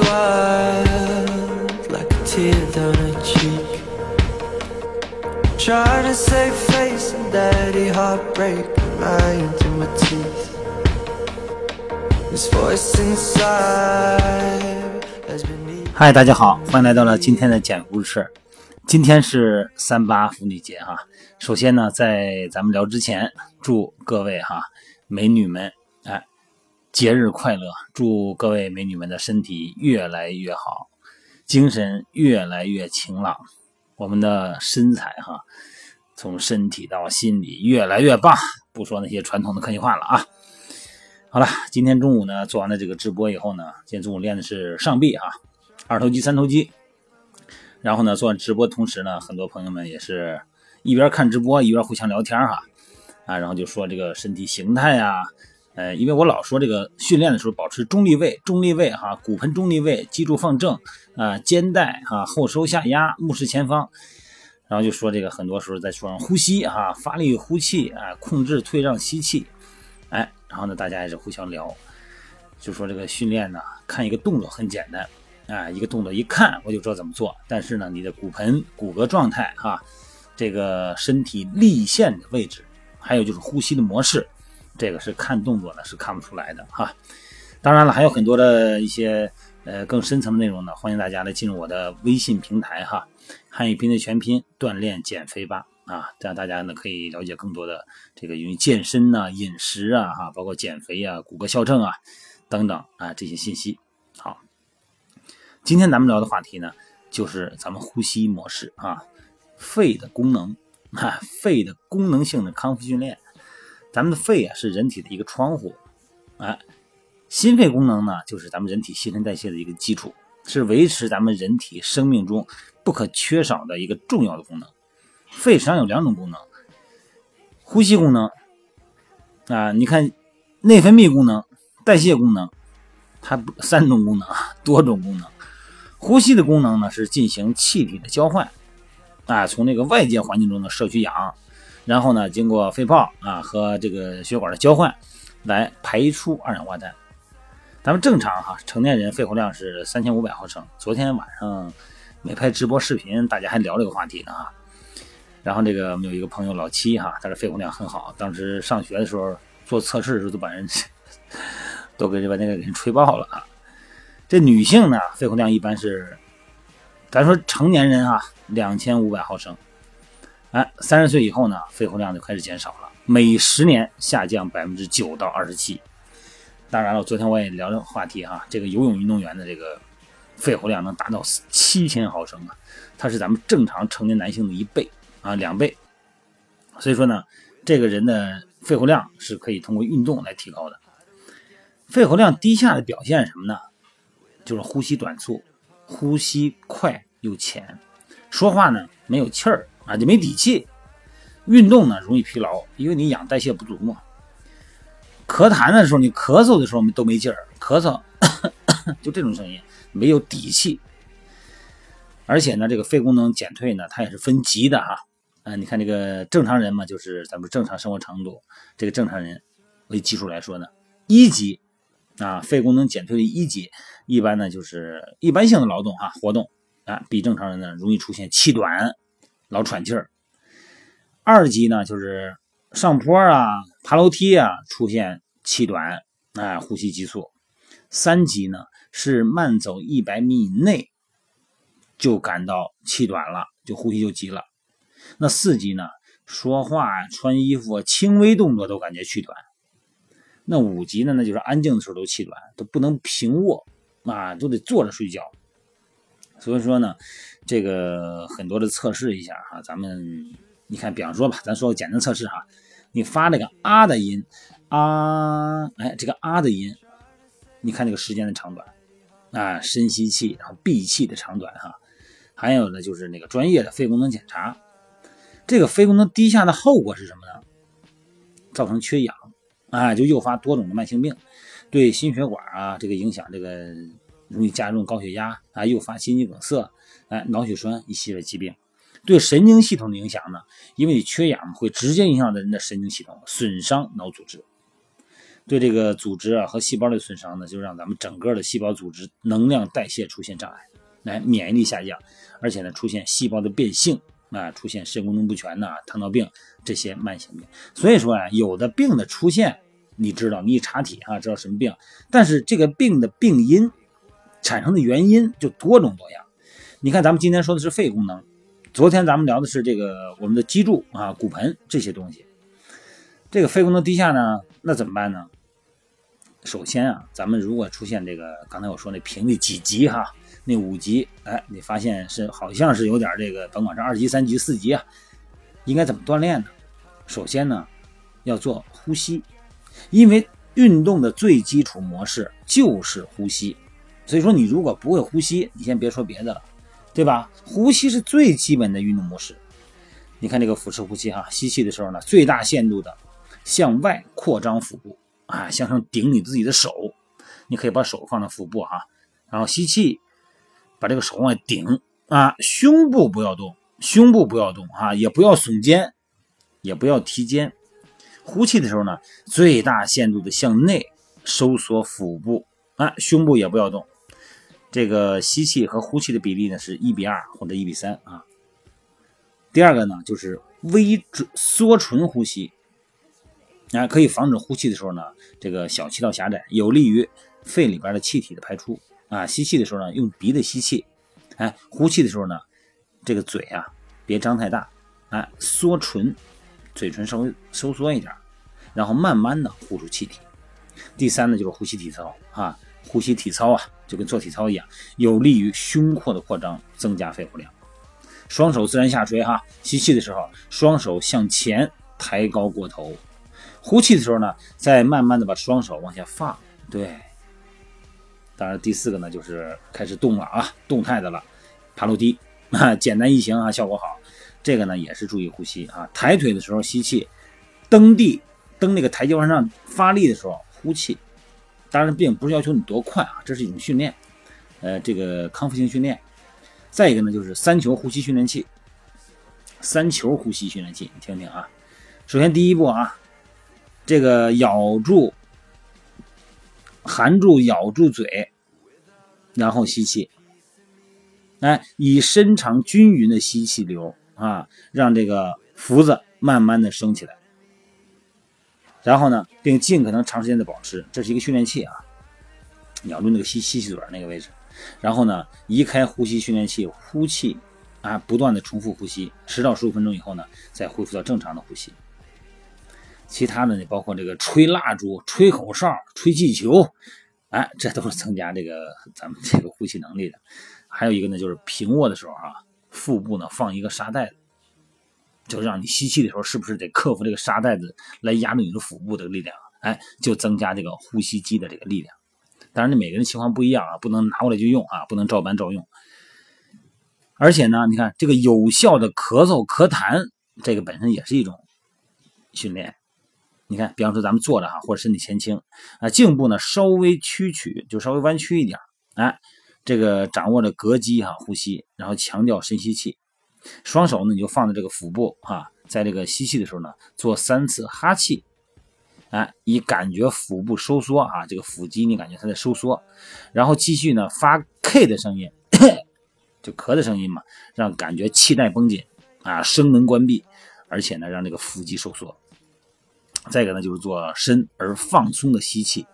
wild like a tear down her cheek. Try to save face and daddy heartbreak lying through my teeth. This voice inside has been me. 嗨，大家好，欢迎来到了今天的简故事。今天是三八妇女节哈。首先呢，在咱们聊之前，祝各位哈美女们节日快乐！祝各位美女们的身体越来越好，精神越来越晴朗，我们的身材哈从身体到心理越来越棒。不说那些传统的客气话了啊。好了，今天中午呢做完了这个直播以后呢，今天中午练的是上臂啊，二头肌、三头肌。然后呢，做完直播同时呢，很多朋友们也是一边看直播一边互相聊天哈，啊，然后就说这个身体形态啊，呃，因为我老说这个训练的时候保持中立位，中立位哈，骨盆中立位，脊柱放正啊，肩带哈后收下压，目视前方，然后就说这个很多时候在说呼吸哈，发力呼气啊，控制退让吸气，哎，然后呢，大家也是互相聊，就说这个训练呢，看一个动作很简单。啊，一个动作一看我就知道怎么做，但是呢，你的骨盆骨骼状态哈，这个身体立线的位置，还有就是呼吸的模式，这个是看动作呢是看不出来的哈。当然了，还有很多的一些呃更深层的内容呢，欢迎大家来进入我的微信平台哈，汉语拼的全拼锻炼减肥吧啊，这样大家呢可以了解更多的这个因为健身呐、饮食啊哈，包括减肥啊、骨骼校正啊等等啊这些信息。好。今天咱们聊的话题呢，就是咱们呼吸模式啊，肺的功能啊，肺的功能性的康复训练。咱们的肺啊是人体的一个窗户，哎，心肺功能呢就是咱们人体新陈代谢的一个基础，是维持咱们人体生命中不可缺少的一个重要的功能。肺实际上有两种功能，呼吸功能啊，你看内分泌功能、代谢功能，它三种功能，多种功能。呼吸的功能呢是进行气体的交换，啊，从那个外界环境中呢摄取氧，然后呢经过肺泡啊和这个血管的交换，来排出二氧化碳。咱们正常哈，成年人肺活量是三千五百毫升。昨天晚上没拍直播视频，大家还聊这个话题呢啊。然后这个我们有一个朋友老七哈，他的肺活量很好，当时上学的时候做测试的时候都把人 都给把那个人吹爆了啊。这女性呢，肺活量一般是，咱说成年人啊，两千五百毫升，哎，三十岁以后呢，肺活量就开始减少了，每十年下降百分之九到二十七。当然了，昨天我也聊了话题哈，这个游泳运动员的这个肺活量能达到七千毫升啊，它是咱们正常成年男性的一倍啊，两倍。所以说呢，这个人的肺活量是可以通过运动来提高的。肺活量低下的表现是什么呢？就是呼吸短促，呼吸快又浅，说话呢没有气儿啊，就没底气。运动呢容易疲劳，因为你氧代谢不足嘛。咳痰的时候，你咳嗽的时候都没劲儿，咳嗽 就这种声音，没有底气。而且呢，这个肺功能减退呢，它也是分级的哈。啊，你看这个正常人嘛，就是咱们正常生活程度，这个正常人为基础来说呢，一级。啊，肺功能减退的一级，一般呢就是一般性的劳动啊活动啊，比正常人呢容易出现气短、老喘气儿。二级呢就是上坡啊、爬楼梯啊出现气短啊、呼吸急促。三级呢是慢走一百米以内就感到气短了，就呼吸就急了。那四级呢，说话、穿衣服、轻微动作都感觉气短。那五级呢？那就是安静的时候都气短，都不能平卧啊，都得坐着睡觉。所以说呢，这个很多的测试一下哈，咱们你看，比方说吧，咱说个简单测试哈，你发这个啊的音啊，哎，这个啊的音，你看这个时间的长短啊，深吸气然后闭气的长短哈，还有呢就是那个专业的肺功能检查，这个肺功能低下的后果是什么呢？造成缺氧。啊，就诱发多种的慢性病，对心血管啊这个影响，这个容易加重高血压啊，诱发心肌梗塞，哎，脑血栓一系列疾病。对神经系统的影响呢，因为你缺氧会直接影响人的神经系统，损伤脑组织。对这个组织啊和细胞的损伤呢，就让咱们整个的细胞组织能量代谢出现障碍，来免疫力下降，而且呢出现细胞的变性啊，出现肾功能不全呐、糖尿病这些慢性病。所以说啊，有的病的出现，你知道，你一查体啊知道什么病，但是这个病的病因产生的原因就多种多样。你看，咱们今天说的是肺功能，昨天咱们聊的是这个我们的脊柱啊、骨盆这些东西。这个肺功能低下呢，那怎么办呢？首先啊，咱们如果出现这个刚才我说那频率几级哈，那五级，哎，你发现是好像是有点这个，甭管是二级、三级、四级啊，应该怎么锻炼呢？首先呢，要做呼吸，因为运动的最基础模式就是呼吸，所以说你如果不会呼吸，你先别说别的了，对吧？呼吸是最基本的运动模式。你看这个腹式呼吸哈，吸气的时候呢，最大限度的向外扩张腹部。啊，向上顶你自己的手，你可以把手放在腹部啊，然后吸气，把这个手往外顶啊，胸部不要动，胸部不要动啊，也不要耸肩，也不要提肩。呼气的时候呢，最大限度的向内收缩腹部啊，胸部也不要动。这个吸气和呼气的比例呢是一比二或者一比三啊。第二个呢就是微缩唇呼吸。啊，可以防止呼气的时候呢，这个小气道狭窄，有利于肺里边的气体的排出。啊，吸气的时候呢，用鼻子吸气，哎，呼气的时候呢，这个嘴啊别张太大，哎，缩唇，嘴唇稍微收缩一点，然后慢慢的呼出气体。第三呢，就是呼吸体操啊，呼吸体操啊，就跟做体操一样，有利于胸廓的扩张，增加肺活量。双手自然下垂哈，吸气的时候，双手向前抬高过头。呼气的时候呢，再慢慢的把双手往下放。对，当然第四个呢，就是开始动了啊，动态的了，爬楼梯啊，简单易行啊，效果好。这个呢也是注意呼吸啊，抬腿的时候吸气，蹬地蹬那个台阶往上发力的时候呼气。当然并不是要求你多快啊，这是一种训练，呃，这个康复性训练。再一个呢，就是三球呼吸训练器，三球呼吸训练器，你听听啊。首先第一步啊。这个咬住、含住、咬住嘴，然后吸气，哎，以深长均匀的吸气流啊，让这个福子慢慢的升起来。然后呢，并尽可能长时间的保持，这是一个训练器啊，咬住那个吸吸气嘴那个位置，然后呢，移开呼吸训练器，呼气啊，不断的重复呼吸，十到十五分钟以后呢，再恢复到正常的呼吸。其他的呢，包括这个吹蜡烛、吹口哨、吹气球，哎，这都是增加这个 咱们这个呼吸能力的。还有一个呢，就是平卧的时候啊，腹部呢放一个沙袋子，就让你吸气的时候，是不是得克服这个沙袋子来压住你的腹部的力量？哎，就增加这个呼吸机的这个力量。当然，你每个人情况不一样啊，不能拿过来就用啊，不能照搬照用。而且呢，你看这个有效的咳嗽咳痰，这个本身也是一种训练。你看，比方说咱们坐着哈，或者身体前倾啊，颈部呢稍微屈曲，就稍微弯曲一点，哎，这个掌握着膈肌哈呼吸，然后强调深吸气，双手呢你就放在这个腹部啊，在这个吸气的时候呢做三次哈气，哎，以感觉腹部收缩啊，这个腹肌你感觉它在收缩，然后继续呢发 K 的声音，就咳的声音嘛，让感觉气带绷紧啊，声门关闭，而且呢让这个腹肌收缩。再一个呢，就是做深而放松的吸气，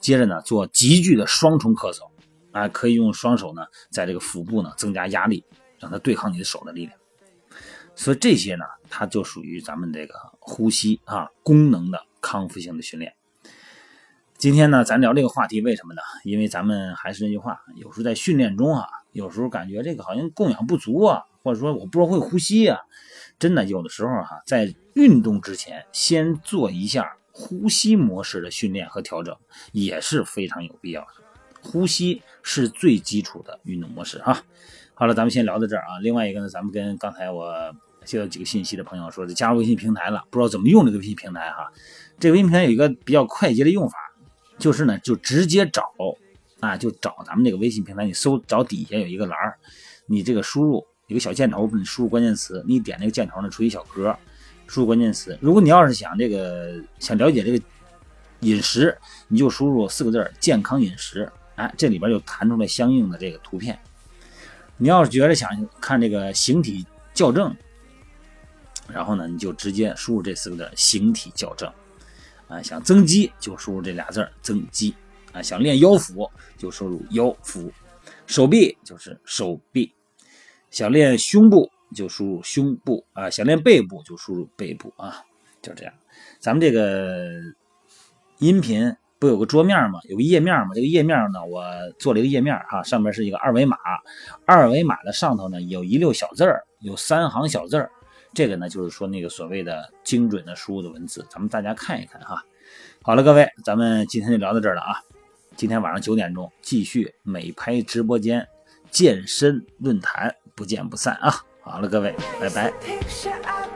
接着呢做急剧的双重咳嗽，啊，可以用双手呢在这个腹部呢增加压力，让它对抗你的手的力量。所以这些呢，它就属于咱们这个呼吸啊功能的康复性的训练。今天呢，咱聊这个话题，为什么呢？因为咱们还是那句话，有时候在训练中啊，有时候感觉这个好像供氧不足啊，或者说我不知道会呼吸啊。真的有的时候哈，在运动之前先做一下呼吸模式的训练和调整也是非常有必要的。呼吸是最基础的运动模式哈。好了，咱们先聊到这儿啊。另外一个呢，咱们跟刚才我接到几个信息的朋友说，加入微信平台了，不知道怎么用这个微信平台哈。这个微信平台有一个比较快捷的用法，就是呢，就直接找啊，就找咱们这个微信平台，你搜找底下有一个栏儿，你这个输入。一个小箭头，你输入关键词，你点那个箭头呢，出一小格，输入关键词。如果你要是想这个想了解这个饮食，你就输入四个字健康饮食”，哎，这里边就弹出来相应的这个图片。你要是觉得想看这个形体校正，然后呢，你就直接输入这四个字形体校正”。啊，想增肌就输入这俩字增肌”。啊，想练腰腹就输入腰腹，手臂就是手臂，想练胸部就输入胸部啊，想练背部就输入背部啊，就这样。咱们这个音频不有个桌面吗？有个页面吗？这个页面呢，我做了一个页面哈，上面是一个二维码，二维码的上头呢有一溜小字儿，有三行小字儿，这个呢就是说那个所谓的精准的输入的文字，咱们大家看一看哈。好了，各位，咱们今天就聊到这儿了啊。今天晚上九点钟继续美拍直播间健身论坛，不见不散啊！好了，各位，拜拜。